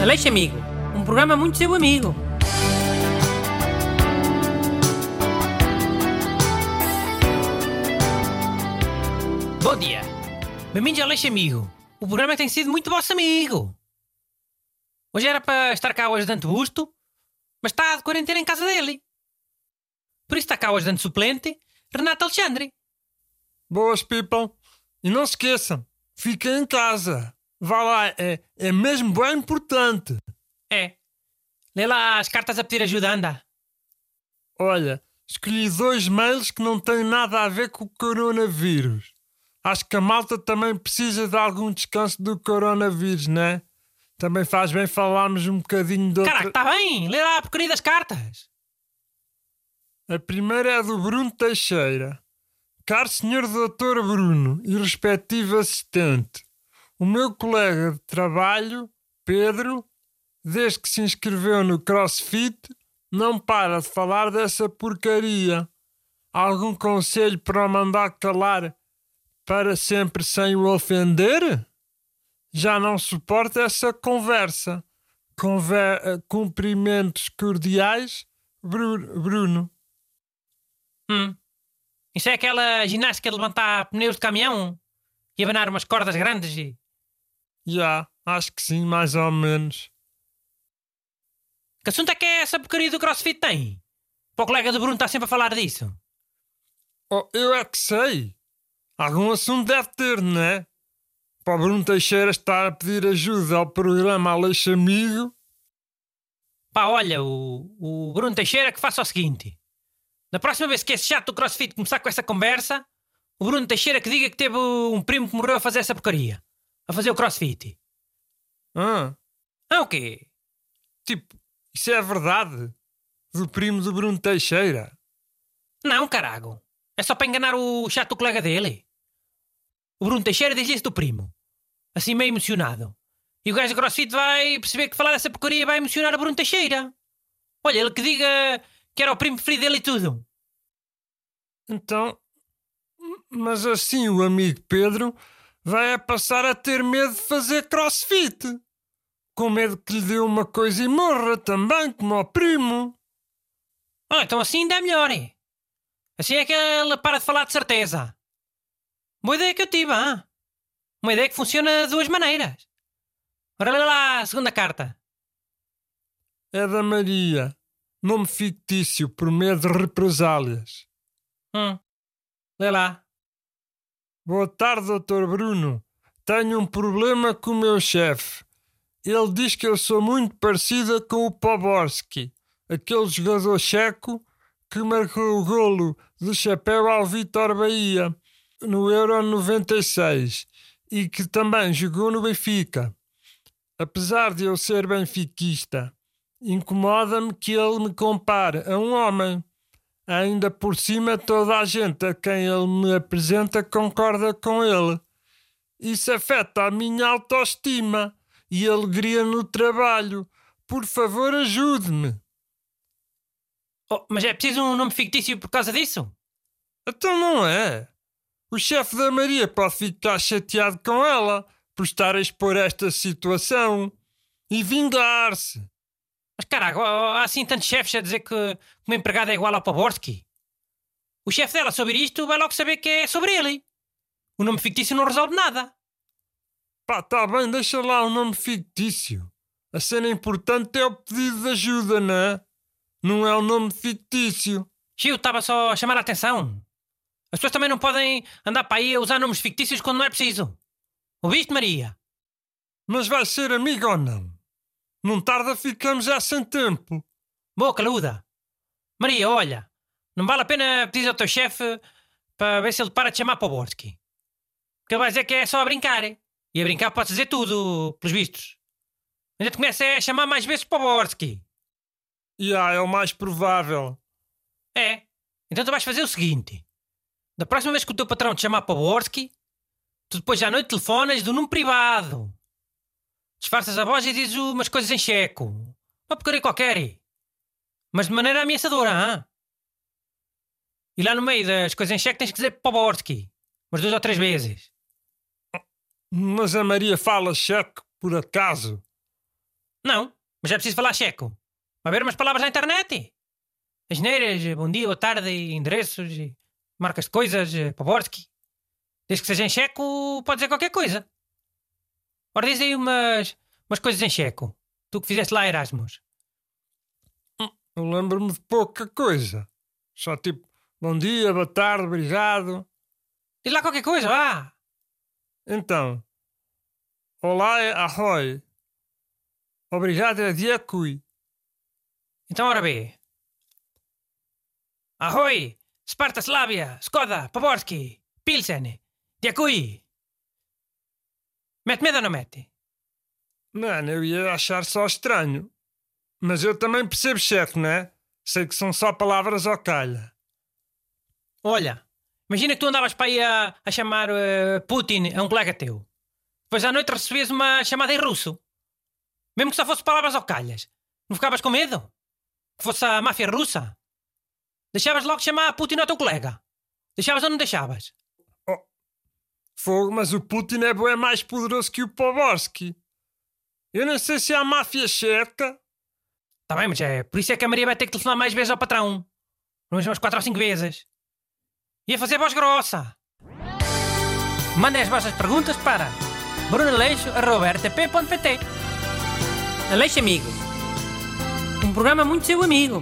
Aleixo Amigo, um programa muito seu amigo. Bom dia. Bem-vindos ao Aleixo Amigo. O programa tem sido muito vosso amigo. Hoje era para estar cá o ajudante Busto, mas está de quarentena em casa dele. Por isso está cá o ajudante suplente, Renato Alexandre. Boas, people. E não se esqueçam, fiquem em casa. Vá lá, é, é mesmo bem importante. É. Lê lá as cartas a pedir ajuda, anda. Olha, escolhi dois mails que não têm nada a ver com o coronavírus. Acho que a malta também precisa de algum descanso do coronavírus, né? Também faz bem falarmos um bocadinho outra... Caraca, está bem. Lê lá a porcaria das cartas. A primeira é do Bruno Teixeira. Caro Senhor Doutor Bruno e respectivo assistente, o meu colega de trabalho, Pedro, desde que se inscreveu no CrossFit, não para de falar dessa porcaria. Algum conselho para o mandar calar para sempre sem o ofender? Já não suporta essa conversa. Conver eh, cumprimentos cordiais, Bru Bruno. Hum. Isso é aquela ginástica de levantar pneus de caminhão e abanar umas cordas grandes e. Já, acho que sim, mais ou menos. Que assunto é que é essa porcaria do crossfit tem? Para o colega do Bruno está sempre a falar disso. Oh, eu é que sei. Algum assunto deve ter, não é? Para o Bruno Teixeira estar a pedir ajuda ao programa Aleixo Amigo. Pá, olha, o, o Bruno Teixeira que faça o seguinte. Na próxima vez que esse chato do crossfit começar com essa conversa, o Bruno Teixeira que diga que teve um primo que morreu a fazer essa porcaria. A fazer o crossfit. Ah, Ah, o quê? tipo, isso é verdade? Do primo do Bruno Teixeira. Não, carago. É só para enganar o chato colega dele. O Bruno Teixeira diz isso do primo. Assim meio emocionado. E o gajo do crossfit vai perceber que falar dessa porcaria vai emocionar o Bruno Teixeira. Olha, ele que diga que era o primo preferido dele e tudo. Então, mas assim o amigo Pedro vai a passar a ter medo de fazer crossfit. Com medo que lhe dê uma coisa e morra também, como ao primo. Ah, então assim ainda é melhor. é? Assim é que ele para de falar de certeza. Boa ideia que eu tive, ah? Uma ideia que funciona de duas maneiras. Ora, lê lá a segunda carta. É da Maria. Nome fictício por medo de represálias. Hum. Lê lá. Boa tarde, Dr. Bruno. Tenho um problema com o meu chefe. Ele diz que eu sou muito parecida com o Poborski, aquele jogador checo que marcou o golo do chapéu ao Vitor Bahia no Euro 96 e que também jogou no Benfica. Apesar de eu ser benfiquista, incomoda-me que ele me compare a um homem. Ainda por cima, toda a gente a quem ele me apresenta concorda com ele. Isso afeta a minha autoestima e alegria no trabalho. Por favor, ajude-me. Oh, mas é preciso um nome fictício por causa disso? Então não é. O chefe da Maria pode ficar chateado com ela por estar a expor esta situação e vingar-se. Mas caraca, há assim tantos chefes a dizer que uma empregada é igual ao Poborski. O chefe dela sobre isto vai logo saber que é sobre ele. O nome fictício não resolve nada. Pá, tá bem, deixa lá o nome fictício. A cena importante é o pedido de ajuda, não é? Não é o nome fictício. Gil, estava só a chamar a atenção. As pessoas também não podem andar para aí a usar nomes fictícios quando não é preciso. Ouviste, Maria? Mas vai ser amigo ou não? Não tarda, ficamos já sem tempo. Boa caluda. Maria, olha, não vale a pena pedir ao teu chefe para ver se ele para de chamar Poborski. Porque ele vai dizer que é só a brincar. E a brincar pode dizer tudo, pelos vistos. A gente começa a chamar mais vezes Poborski. E ah, é o mais provável. É. Então tu vais fazer o seguinte. Da próxima vez que o teu patrão te chamar Poborski, tu depois à noite telefonas do número privado. Disfarças a voz e dizes umas coisas em checo. Uma porcaria qualquer. Mas de maneira ameaçadora, hã? E lá no meio das coisas em cheque tens que dizer Poborski. Umas duas ou três vezes. Mas a Maria fala cheque, por acaso. Não, mas é preciso falar checo. Vai ver umas palavras na internet. Asneiras, bom dia, boa tarde, endereços, marcas de coisas, Poborski. Desde que seja em checo, pode dizer qualquer coisa. Ora, diz aí umas, umas coisas em checo. Tu que fizeste lá Erasmus. Eu lembro-me de pouca coisa. Só tipo, bom dia, boa tarde, obrigado. Diz lá qualquer coisa, vá. Então, olá é arroy. Obrigado é diacui. Então, ora bem. Ahoy, Sparta Slavia, Skoda, Poborski, Pilsen, Diakui. Mete medo ou não mete? Mano, eu ia achar só estranho. Mas eu também percebo chefe, não é? Sei que são só palavras ao calha. Olha, imagina que tu andavas para aí a, a chamar uh, Putin a um colega teu. Depois à noite recebias uma chamada em russo. Mesmo que só fosse palavras ao calhas. Não ficavas com medo? Que fosse a máfia russa? Deixavas logo chamar Putin ao teu colega? Deixavas ou não deixavas? Fogo, mas o Putin é bem mais poderoso que o Poborski. Eu não sei se há máfia checa. Tá bem, mas é por isso é que a Maria vai ter que telefonar mais vezes ao patrão. Umas quatro ou cinco vezes. Ia fazer voz grossa. Mandem as vossas perguntas para brunaleixo.rtp.pt Aleixo Amigos. Um programa muito seu amigo.